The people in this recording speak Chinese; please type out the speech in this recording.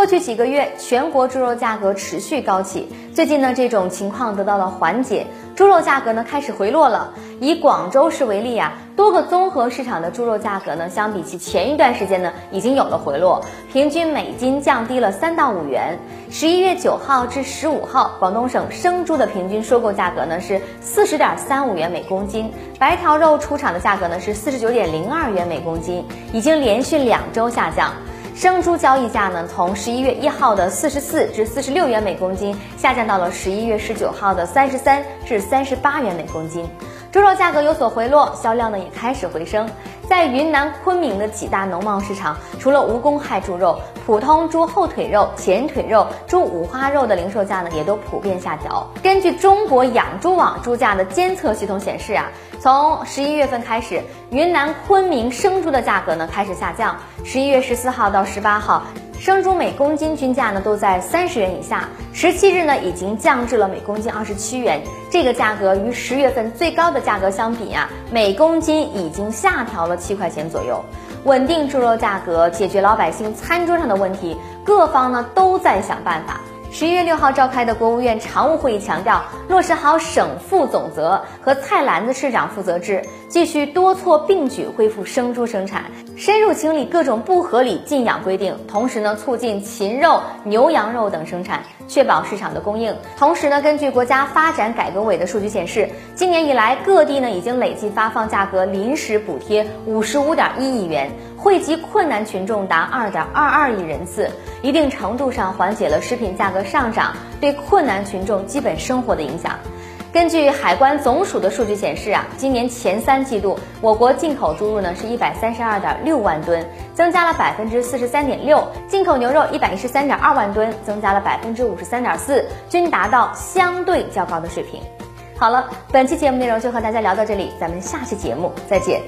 过去几个月，全国猪肉价格持续高企。最近呢，这种情况得到了缓解，猪肉价格呢开始回落了。以广州市为例啊，多个综合市场的猪肉价格呢，相比其前一段时间呢，已经有了回落，平均每斤降低了三到五元。十一月九号至十五号，广东省生猪的平均收购价格呢是四十点三五元每公斤，白条肉出厂的价格呢是四十九点零二元每公斤，已经连续两周下降。生猪交易价呢，从十一月一号的四十四至四十六元每公斤，下降到了十一月十九号的三十三至三十八元每公斤。猪肉价格有所回落，销量呢也开始回升。在云南昆明的几大农贸市场，除了无公害猪肉，普通猪后腿肉、前腿肉、猪五花肉的零售价呢，也都普遍下调。根据中国养猪网猪价的监测系统显示啊。从十一月份开始，云南昆明生猪的价格呢开始下降。十一月十四号到十八号，生猪每公斤均价呢都在三十元以下。十七日呢已经降至了每公斤二十七元，这个价格与十月份最高的价格相比啊，每公斤已经下调了七块钱左右。稳定猪肉价格，解决老百姓餐桌上的问题，各方呢都在想办法。十一月六号召开的国务院常务会议强调，落实好省负总责和菜篮子市长负责制，继续多措并举恢复生猪生产，深入清理各种不合理禁养规定，同时呢，促进禽肉、牛羊肉等生产，确保市场的供应。同时呢，根据国家发展改革委的数据显示，今年以来各地呢已经累计发放价格临时补贴五十五点一亿元。惠及困难群众达二点二二亿人次，一定程度上缓解了食品价格上涨对困难群众基本生活的影响。根据海关总署的数据显示啊，今年前三季度我国进口猪肉呢是一百三十二点六万吨，增加了百分之四十三点六；进口牛肉一百一十三点二万吨，增加了百分之五十三点四，均达到相对较高的水平。好了，本期节目内容就和大家聊到这里，咱们下期节目再见。